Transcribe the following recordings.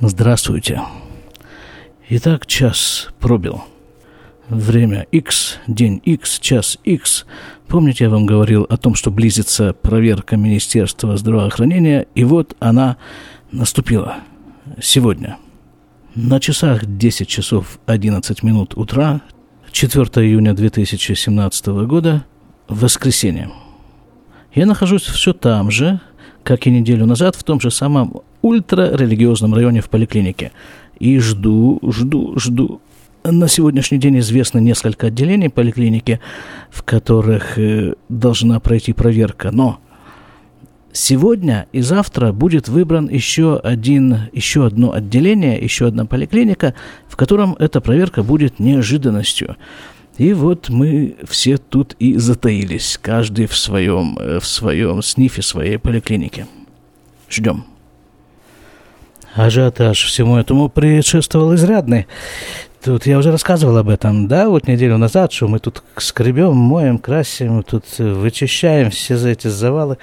Здравствуйте. Итак, час пробил. Время X, день X, час X. Помните, я вам говорил о том, что близится проверка Министерства здравоохранения, и вот она наступила сегодня. На часах 10 часов 11 минут утра, 4 июня 2017 года, воскресенье. Я нахожусь все там же, как и неделю назад, в том же самом ультрарелигиозном районе в поликлинике. И жду, жду, жду. На сегодняшний день известно несколько отделений поликлиники, в которых э, должна пройти проверка. Но сегодня и завтра будет выбран еще, один, еще одно отделение, еще одна поликлиника, в котором эта проверка будет неожиданностью. И вот мы все тут и затаились, каждый в своем, э, в своем снифе своей поликлиники. Ждем. Ажиотаж всему этому предшествовал изрядный. Тут я уже рассказывал об этом, да, вот неделю назад, что мы тут скребем, моем, красим, тут вычищаем все эти завалы.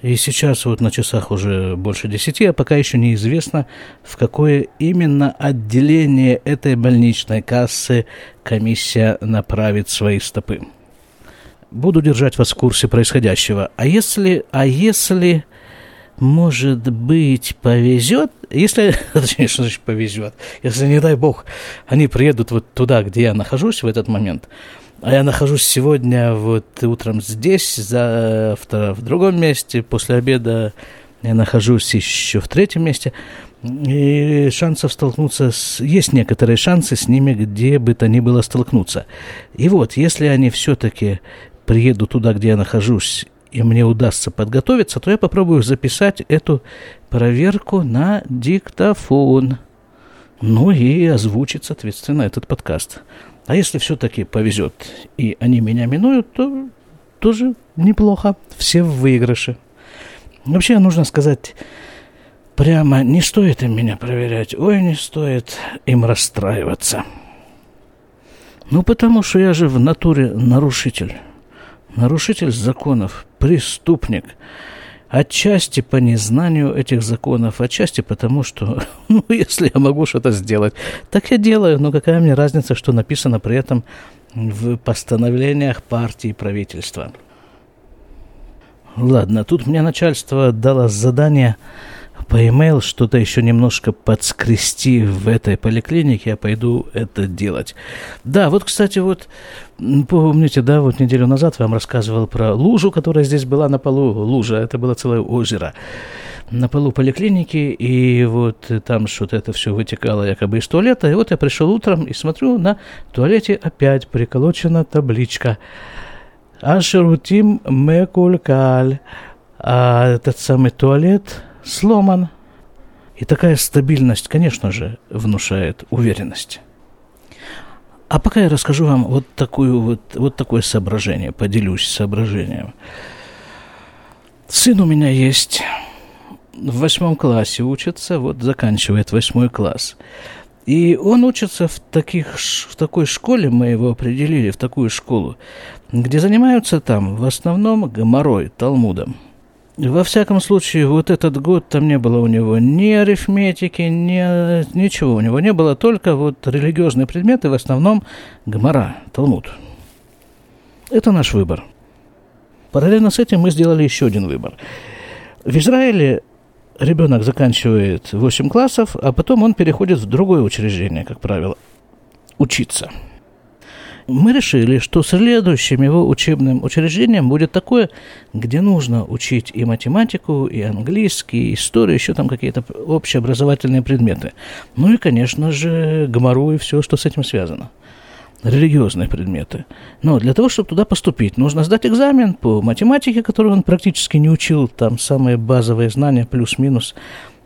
И сейчас вот на часах уже больше десяти, а пока еще неизвестно, в какое именно отделение этой больничной кассы комиссия направит свои стопы. Буду держать вас в курсе происходящего. А если, а если, может быть, повезет, если, точнее, что значит повезет, если, не дай бог, они приедут вот туда, где я нахожусь в этот момент – а я нахожусь сегодня вот утром здесь, завтра в другом месте, после обеда я нахожусь еще в третьем месте. И шансов столкнуться с... Есть некоторые шансы с ними, где бы то ни было столкнуться. И вот, если они все-таки приедут туда, где я нахожусь, и мне удастся подготовиться, то я попробую записать эту проверку на диктофон. Ну и озвучить, соответственно, этот подкаст. А если все-таки повезет, и они меня минуют, то тоже неплохо. Все в выигрыше. Вообще, нужно сказать прямо, не стоит им меня проверять. Ой, не стоит им расстраиваться. Ну, потому что я же в натуре нарушитель. Нарушитель законов, преступник – Отчасти по незнанию этих законов, отчасти потому, что, ну, если я могу что-то сделать, так я делаю, но какая мне разница, что написано при этом в постановлениях партии и правительства. Ладно, тут мне начальство дало задание по e-mail что-то еще немножко подскрести в этой поликлинике, я пойду это делать. Да, вот, кстати, вот, помните, да, вот неделю назад вам рассказывал про лужу, которая здесь была на полу, лужа, это было целое озеро на полу поликлиники, и вот там что-то это все вытекало якобы из туалета, и вот я пришел утром и смотрю, на туалете опять приколочена табличка. «Ашерутим мекулькаль», а этот самый туалет – сломан. И такая стабильность, конечно же, внушает уверенность. А пока я расскажу вам вот, такую вот, вот такое соображение, поделюсь соображением. Сын у меня есть, в восьмом классе учится, вот заканчивает восьмой класс. И он учится в, таких, в такой школе, мы его определили, в такую школу, где занимаются там в основном гоморой, талмудом – во всяком случае, вот этот год там не было у него ни арифметики, ни, ничего у него не было, только вот религиозные предметы, в основном Гмара, Талмуд. Это наш выбор. Параллельно с этим мы сделали еще один выбор. В Израиле ребенок заканчивает 8 классов, а потом он переходит в другое учреждение, как правило, учиться – мы решили, что следующим его учебным учреждением будет такое, где нужно учить и математику, и английский, и историю, еще там какие-то общеобразовательные предметы. Ну и, конечно же, гомору и все, что с этим связано религиозные предметы. Но для того, чтобы туда поступить, нужно сдать экзамен по математике, которую он практически не учил, там самые базовые знания, плюс-минус.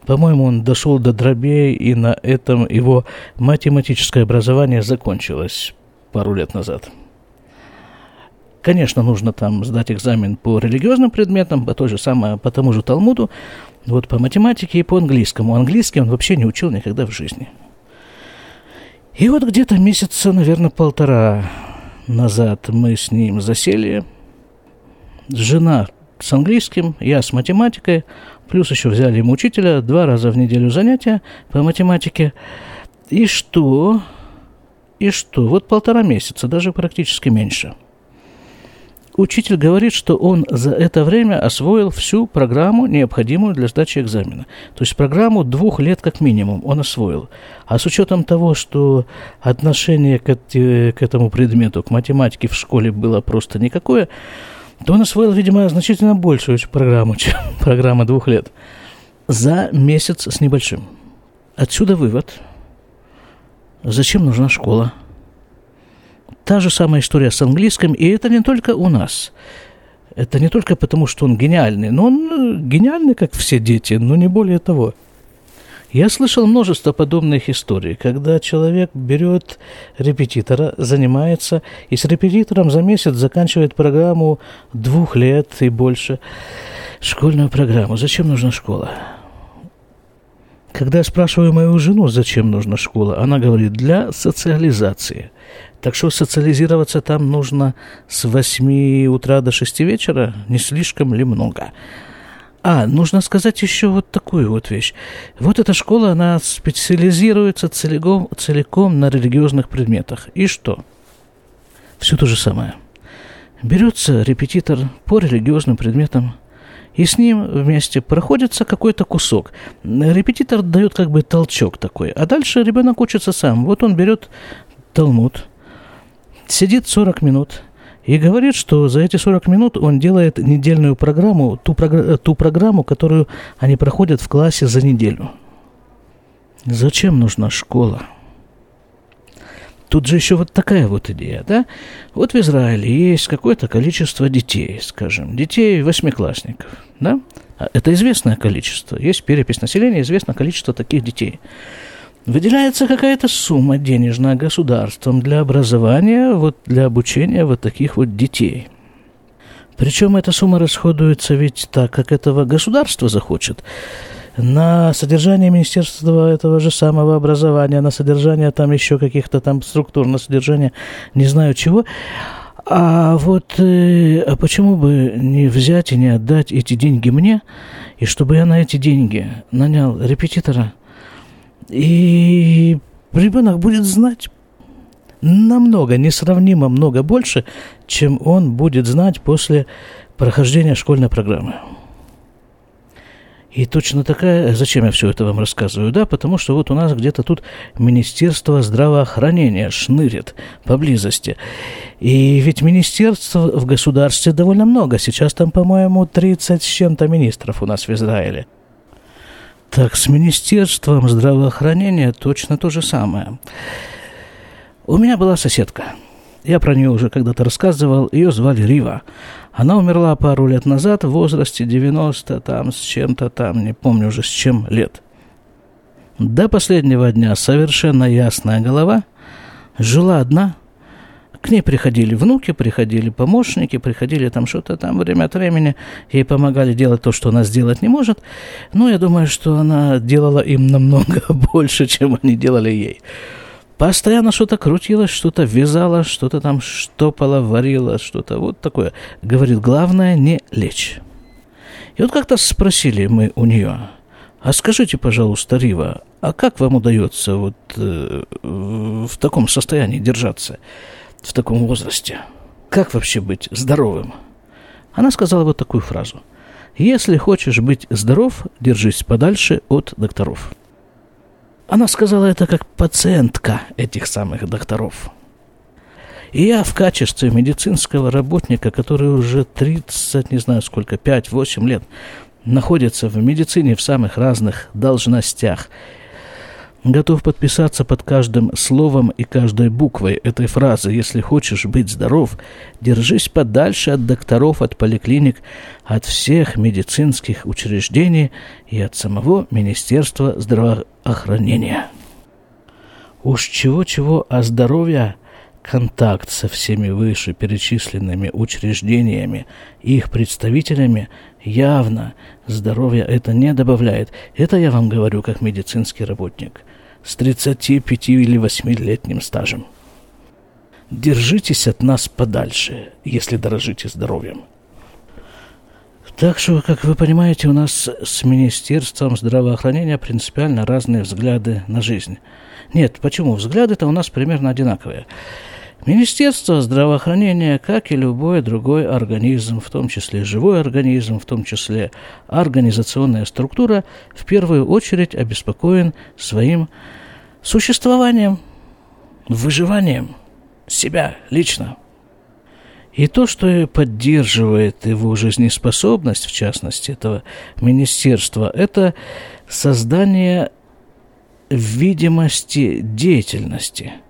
По-моему, он дошел до дробей, и на этом его математическое образование закончилось пару лет назад. Конечно, нужно там сдать экзамен по религиозным предметам, по, той же самой, по тому же Талмуду, вот по математике и по английскому. Английский он вообще не учил никогда в жизни. И вот где-то месяца, наверное, полтора назад мы с ним засели. Жена с английским, я с математикой. плюс еще взяли ему учителя, два раза в неделю занятия по математике. И что? И что? Вот полтора месяца, даже практически меньше – учитель говорит, что он за это время освоил всю программу, необходимую для сдачи экзамена. То есть программу двух лет как минимум он освоил. А с учетом того, что отношение к, к этому предмету, к математике в школе было просто никакое, то он освоил, видимо, значительно большую программу, чем программа двух лет. За месяц с небольшим. Отсюда вывод. Зачем нужна школа? Та же самая история с английским, и это не только у нас. Это не только потому, что он гениальный, но он э, гениальный, как все дети, но не более того. Я слышал множество подобных историй, когда человек берет репетитора, занимается, и с репетитором за месяц заканчивает программу двух лет и больше. Школьную программу. Зачем нужна школа? Когда я спрашиваю мою жену, зачем нужна школа, она говорит, для социализации. Так что социализироваться там нужно с 8 утра до 6 вечера, не слишком ли много? А, нужно сказать еще вот такую вот вещь. Вот эта школа, она специализируется целиком, целиком на религиозных предметах. И что? Все то же самое. Берется репетитор по религиозным предметам, и с ним вместе проходится какой-то кусок. Репетитор дает как бы толчок такой, а дальше ребенок учится сам. Вот он берет Талмуд, сидит 40 минут и говорит, что за эти 40 минут он делает недельную программу, ту, програ- ту программу, которую они проходят в классе за неделю. Зачем нужна школа? Тут же еще вот такая вот идея, да? Вот в Израиле есть какое-то количество детей, скажем, детей восьмиклассников, да? А это известное количество. Есть перепись населения, известно количество таких детей выделяется какая-то сумма денежная государством для образования, вот для обучения вот таких вот детей. Причем эта сумма расходуется ведь так, как этого государство захочет. На содержание Министерства этого же самого образования, на содержание там еще каких-то там структур, на содержание не знаю чего. А вот э, а почему бы не взять и не отдать эти деньги мне, и чтобы я на эти деньги нанял репетитора – и ребенок будет знать намного, несравнимо много больше, чем он будет знать после прохождения школьной программы. И точно такая, зачем я все это вам рассказываю, да, потому что вот у нас где-то тут Министерство здравоохранения шнырит поблизости. И ведь министерств в государстве довольно много. Сейчас там, по-моему, 30 с чем-то министров у нас в Израиле – так с Министерством здравоохранения точно то же самое. У меня была соседка. Я про нее уже когда-то рассказывал. Ее звали Рива. Она умерла пару лет назад в возрасте 90, там, с чем-то там, не помню уже с чем лет. До последнего дня совершенно ясная голова. Жила одна – к ней приходили внуки, приходили помощники, приходили там что-то там время от времени, ей помогали делать то, что она сделать не может. Но я думаю, что она делала им намного больше, чем они делали ей. Постоянно что-то крутилось, что-то вязала, что-то там штопала, варила, что-то вот такое. Говорит, главное не лечь. И вот как-то спросили мы у нее, а скажите, пожалуйста, Рива, а как вам удается вот э, в таком состоянии держаться? в таком возрасте? Как вообще быть здоровым? Она сказала вот такую фразу. Если хочешь быть здоров, держись подальше от докторов. Она сказала это как пациентка этих самых докторов. И я в качестве медицинского работника, который уже 30, не знаю сколько, 5-8 лет находится в медицине в самых разных должностях Готов подписаться под каждым словом и каждой буквой этой фразы. Если хочешь быть здоров, держись подальше от докторов, от поликлиник, от всех медицинских учреждений и от самого Министерства здравоохранения. Уж чего-чего, а здоровья контакт со всеми выше перечисленными учреждениями и их представителями явно здоровья это не добавляет. Это я вам говорю как медицинский работник с 35 или 8-летним стажем. Держитесь от нас подальше, если дорожите здоровьем. Так что, как вы понимаете, у нас с Министерством здравоохранения принципиально разные взгляды на жизнь. Нет, почему? Взгляды-то у нас примерно одинаковые. Министерство здравоохранения, как и любой другой организм, в том числе живой организм, в том числе организационная структура, в первую очередь обеспокоен своим существованием, выживанием себя лично. И то, что поддерживает его жизнеспособность, в частности, этого министерства, это создание видимости деятельности –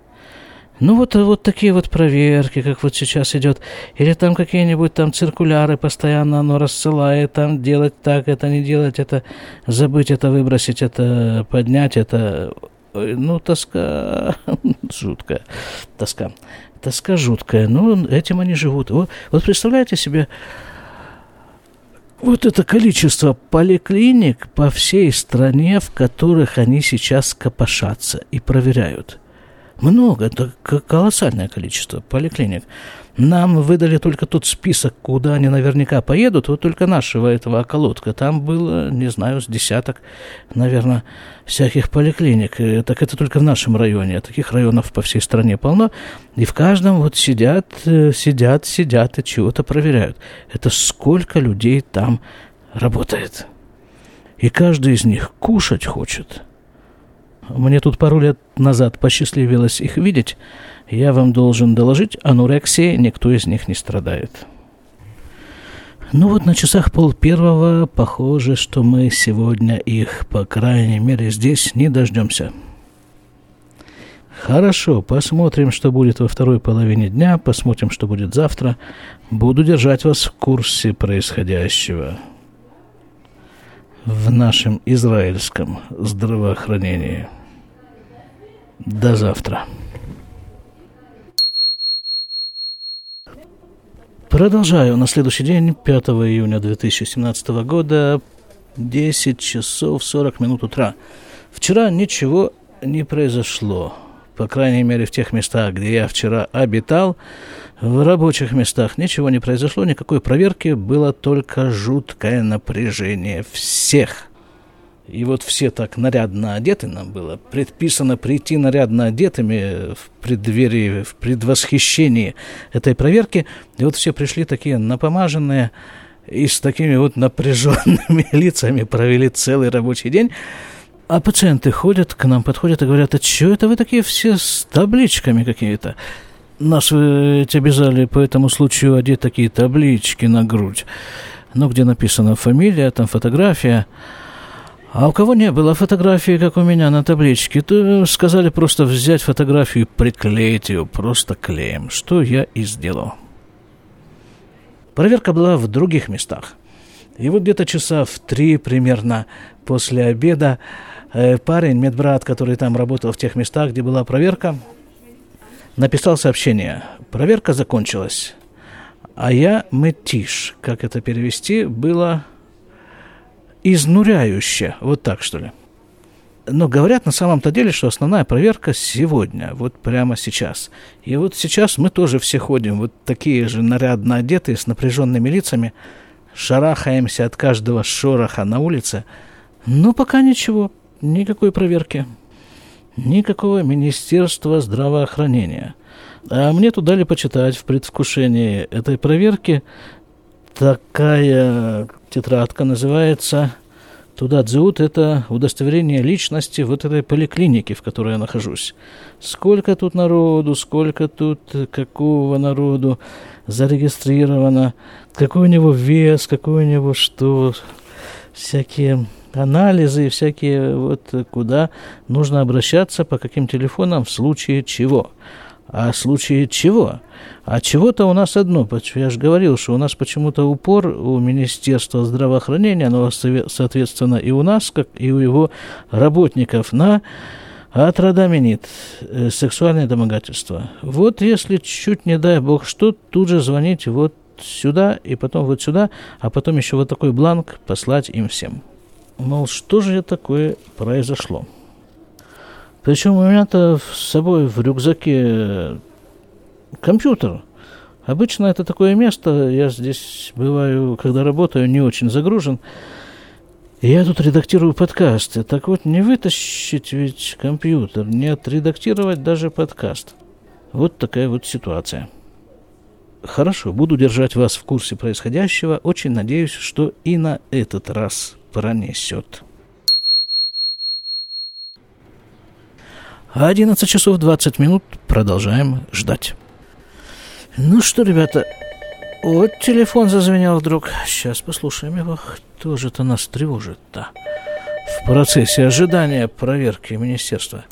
ну вот, вот такие вот проверки, как вот сейчас идет, или там какие-нибудь там циркуляры постоянно оно рассылает, там делать так, это не делать, это забыть, это выбросить, это поднять, это, ну, тоска жуткая, тоска, тоска жуткая, ну, этим они живут. Вот, вот представляете себе, вот это количество поликлиник по всей стране, в которых они сейчас копошатся и проверяют – много, это колоссальное количество поликлиник. Нам выдали только тот список, куда они наверняка поедут, вот только нашего этого околотка. Там было, не знаю, с десяток, наверное, всяких поликлиник. Так это только в нашем районе. Таких районов по всей стране полно. И в каждом вот сидят, э, сидят, сидят и чего-то проверяют. Это сколько людей там работает. И каждый из них кушать хочет – мне тут пару лет назад посчастливилось их видеть. Я вам должен доложить, анурексии никто из них не страдает. Ну вот на часах пол первого похоже, что мы сегодня их, по крайней мере, здесь не дождемся. Хорошо, посмотрим, что будет во второй половине дня, посмотрим, что будет завтра. Буду держать вас в курсе происходящего в нашем израильском здравоохранении. До завтра. Продолжаю. На следующий день, 5 июня 2017 года, 10 часов 40 минут утра. Вчера ничего не произошло. По крайней мере, в тех местах, где я вчера обитал, в рабочих местах ничего не произошло, никакой проверки, было только жуткое напряжение всех и вот все так нарядно одеты нам было. Предписано прийти нарядно одетыми в преддверии, в предвосхищении этой проверки. И вот все пришли такие напомаженные и с такими вот напряженными лицами провели целый рабочий день. А пациенты ходят к нам, подходят и говорят, а что это вы такие все с табличками какие-то? Нас ведь обязали по этому случаю одеть такие таблички на грудь. Ну, где написана фамилия, там фотография. А у кого не было фотографии, как у меня на табличке, то сказали просто взять фотографию и приклеить ее просто клеем, что я и сделал. Проверка была в других местах. И вот где-то часа в три примерно после обеда э, парень, медбрат, который там работал в тех местах, где была проверка, написал сообщение. Проверка закончилась. А я мытиш, как это перевести, было изнуряюще. Вот так, что ли. Но говорят на самом-то деле, что основная проверка сегодня, вот прямо сейчас. И вот сейчас мы тоже все ходим, вот такие же нарядно одетые, с напряженными лицами, шарахаемся от каждого шороха на улице. Но пока ничего, никакой проверки, никакого Министерства здравоохранения. А мне тут дали почитать в предвкушении этой проверки такая тетрадка называется Туда дзют – это удостоверение личности вот этой поликлиники, в которой я нахожусь. Сколько тут народу, сколько тут какого народу зарегистрировано, какой у него вес, какой у него что, всякие анализы, всякие вот куда нужно обращаться, по каким телефонам в случае чего. А случае чего? А чего-то у нас одно. Я же говорил, что у нас почему-то упор у Министерства здравоохранения, но, соответственно, и у нас, как и у его работников, на атрадаминит, э, сексуальное домогательство. Вот если чуть не дай бог что, тут же звонить вот сюда и потом вот сюда, а потом еще вот такой бланк послать им всем. Мол, что же такое произошло? Причем у меня-то с собой в рюкзаке компьютер. Обычно это такое место, я здесь бываю, когда работаю, не очень загружен. Я тут редактирую подкасты. Так вот, не вытащить ведь компьютер, не отредактировать даже подкаст. Вот такая вот ситуация. Хорошо, буду держать вас в курсе происходящего. Очень надеюсь, что и на этот раз пронесет. 11 часов 20 минут. Продолжаем ждать. Ну что, ребята, вот телефон зазвенел вдруг. Сейчас послушаем его. Кто же это нас тревожит-то? В процессе ожидания проверки министерства.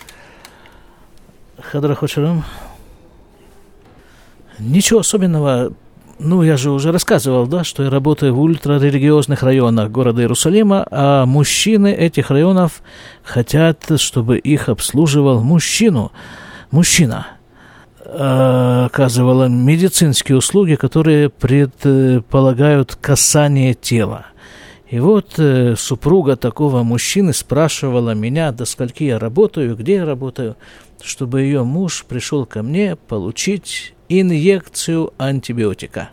Хадрахочерам. Ничего особенного ну, я же уже рассказывал, да, что я работаю в ультрарелигиозных районах города Иерусалима, а мужчины этих районов хотят, чтобы их обслуживал мужчину. Мужчина э, оказывала медицинские услуги, которые предполагают касание тела. И вот э, супруга такого мужчины спрашивала меня, до скольки я работаю, где я работаю, чтобы ее муж пришел ко мне получить инъекцию антибиотика.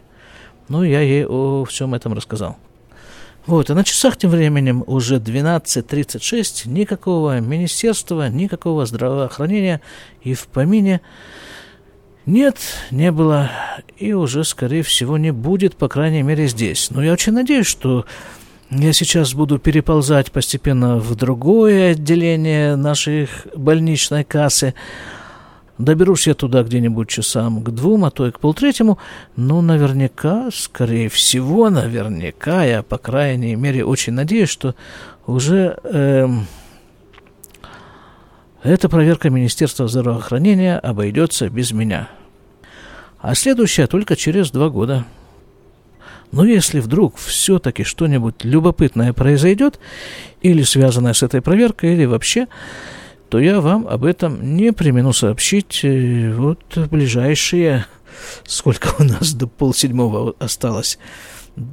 Ну, я ей о всем этом рассказал. Вот, а на часах тем временем уже 12.36, никакого министерства, никакого здравоохранения и в помине нет, не было, и уже, скорее всего, не будет, по крайней мере, здесь. Но я очень надеюсь, что я сейчас буду переползать постепенно в другое отделение нашей больничной кассы, Доберусь я туда где-нибудь часам к двум, а то и к полтретьему, но наверняка, скорее всего, наверняка, я, по крайней мере, очень надеюсь, что уже э, эта проверка Министерства здравоохранения обойдется без меня. А следующая только через два года. Но если вдруг все-таки что-нибудь любопытное произойдет, или связанное с этой проверкой, или вообще то я вам об этом не примену сообщить э, вот в ближайшие... Сколько у нас до полседьмого осталось?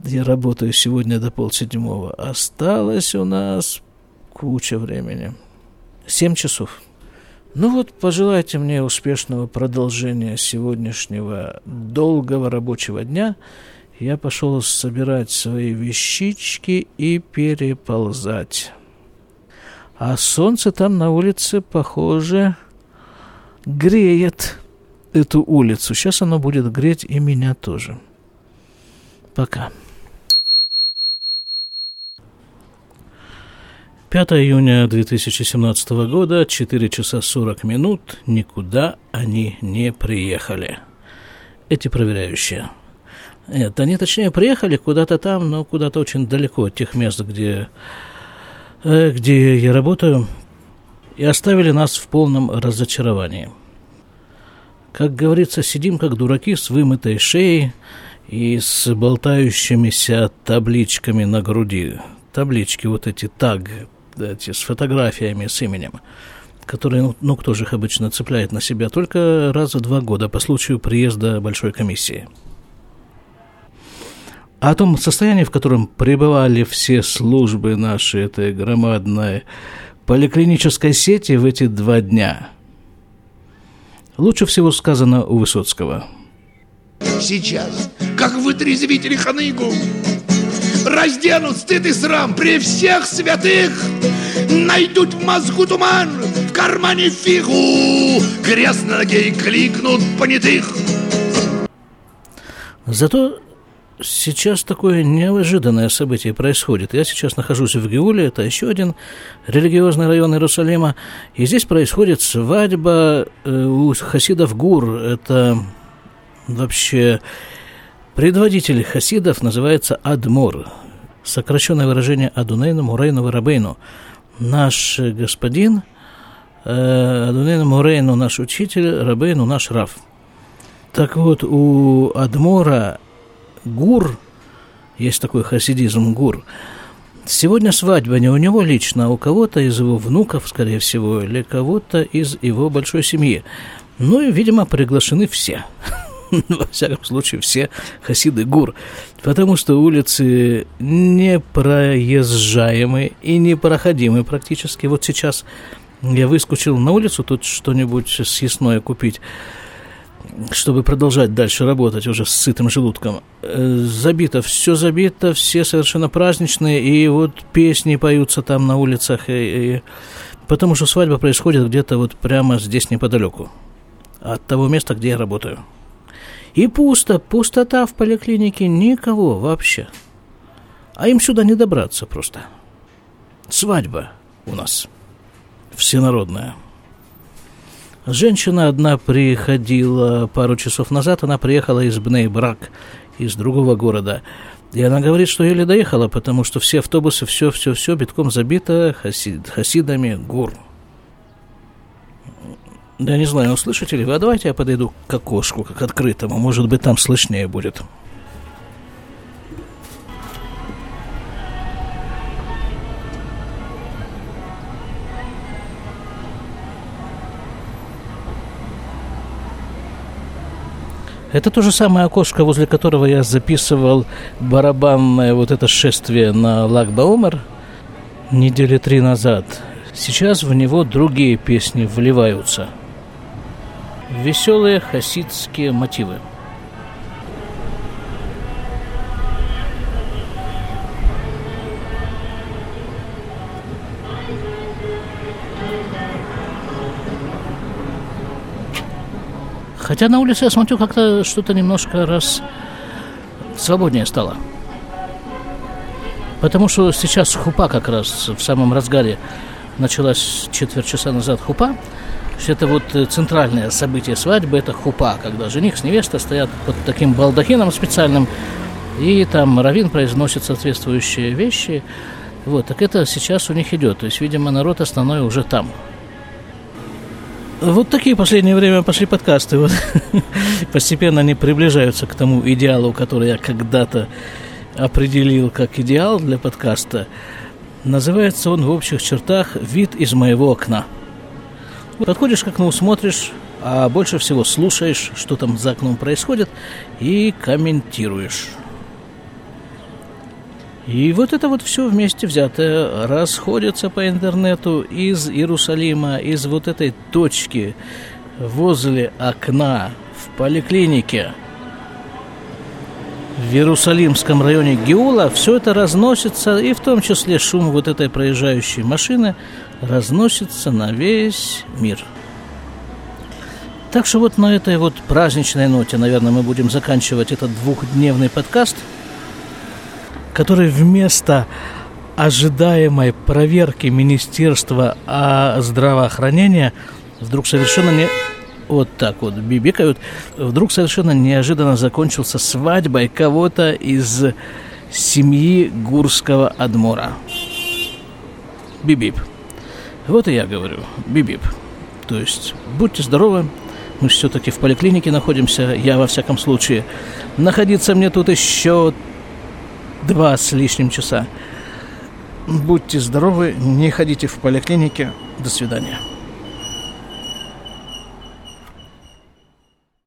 Я работаю сегодня до полседьмого. Осталось у нас куча времени. Семь часов. Ну вот, пожелайте мне успешного продолжения сегодняшнего долгого рабочего дня. Я пошел собирать свои вещички и переползать. А солнце там на улице, похоже, греет эту улицу. Сейчас оно будет греть и меня тоже. Пока. 5 июня 2017 года, 4 часа 40 минут, никуда они не приехали. Эти проверяющие. Нет, они точнее приехали куда-то там, но куда-то очень далеко от тех мест, где Э, где я работаю, и оставили нас в полном разочаровании. Как говорится, сидим как дураки с вымытой шеей и с болтающимися табличками на груди. Таблички вот эти таг, эти с фотографиями, с именем, которые, ну, ну кто же их обычно цепляет на себя, только раз в два года по случаю приезда большой комиссии – о том состоянии, в котором пребывали все службы нашей этой громадной поликлинической сети в эти два дня, лучше всего сказано у Высоцкого. Сейчас, как вытрезвители ханыгу, разденут стыд и срам при всех святых, найдут в мозгу туман, в кармане фигу, крест на ноге и кликнут понятых. Зато сейчас такое неожиданное событие происходит. Я сейчас нахожусь в Геуле, это еще один религиозный район Иерусалима, и здесь происходит свадьба э, у хасидов Гур. Это вообще предводитель хасидов называется Адмор, сокращенное выражение Адунейну Мурейну Рабейну. Наш господин э, Адунейну Мурейну, наш учитель, Рабейну наш Рав. Так вот, у Адмора гур, есть такой хасидизм гур, Сегодня свадьба не у него лично, а у кого-то из его внуков, скорее всего, или кого-то из его большой семьи. Ну и, видимо, приглашены все. Во всяком случае, все хасиды гур. Потому что улицы непроезжаемы и непроходимы практически. Вот сейчас я выскочил на улицу тут что-нибудь съестное купить. Чтобы продолжать дальше работать уже с сытым желудком. Э, забито, все забито, все совершенно праздничные, и вот песни поются там на улицах, и, и... потому что свадьба происходит где-то вот прямо здесь неподалеку от того места, где я работаю. И пусто, пустота в поликлинике, никого вообще. А им сюда не добраться просто. Свадьба у нас всенародная. Женщина одна приходила пару часов назад, она приехала из Бней-Брак, из другого города. И она говорит, что еле доехала, потому что все автобусы, все-все-все битком забито хасид, хасидами гур. Я не знаю, услышите ли вы, а давайте я подойду к окошку, как открытому, может быть, там слышнее будет. Это то же самое окошко, возле которого я записывал барабанное вот это шествие на Лагбаумер недели три назад. Сейчас в него другие песни вливаются. Веселые хасидские мотивы – Хотя на улице я смотрю, как-то что-то немножко раз свободнее стало. Потому что сейчас хупа как раз в самом разгаре началась четверть часа назад хупа. Это вот центральное событие свадьбы, это хупа, когда жених с невестой стоят под таким балдахином специальным, и там равин произносит соответствующие вещи. Вот, так это сейчас у них идет. То есть, видимо, народ основной уже там. Вот такие в последнее время пошли подкасты. Вот. Постепенно они приближаются к тому идеалу, который я когда-то определил как идеал для подкаста. Называется он в общих чертах «Вид из моего окна». Подходишь к окну, смотришь, а больше всего слушаешь, что там за окном происходит, и комментируешь. И вот это вот все вместе взятое расходится по интернету из Иерусалима, из вот этой точки возле окна в поликлинике в Иерусалимском районе Геула, все это разносится, и в том числе шум вот этой проезжающей машины разносится на весь мир. Так что вот на этой вот праздничной ноте, наверное, мы будем заканчивать этот двухдневный подкаст – который вместо ожидаемой проверки Министерства здравоохранения вдруг совершенно не вот так вот бибикают, вдруг совершенно неожиданно закончился свадьбой кого-то из семьи Гурского Адмора. Бибип. Вот и я говорю, бибип. То есть, будьте здоровы, мы все-таки в поликлинике находимся, я во всяком случае. Находиться мне тут еще два с лишним часа. Будьте здоровы, не ходите в поликлинике. До свидания.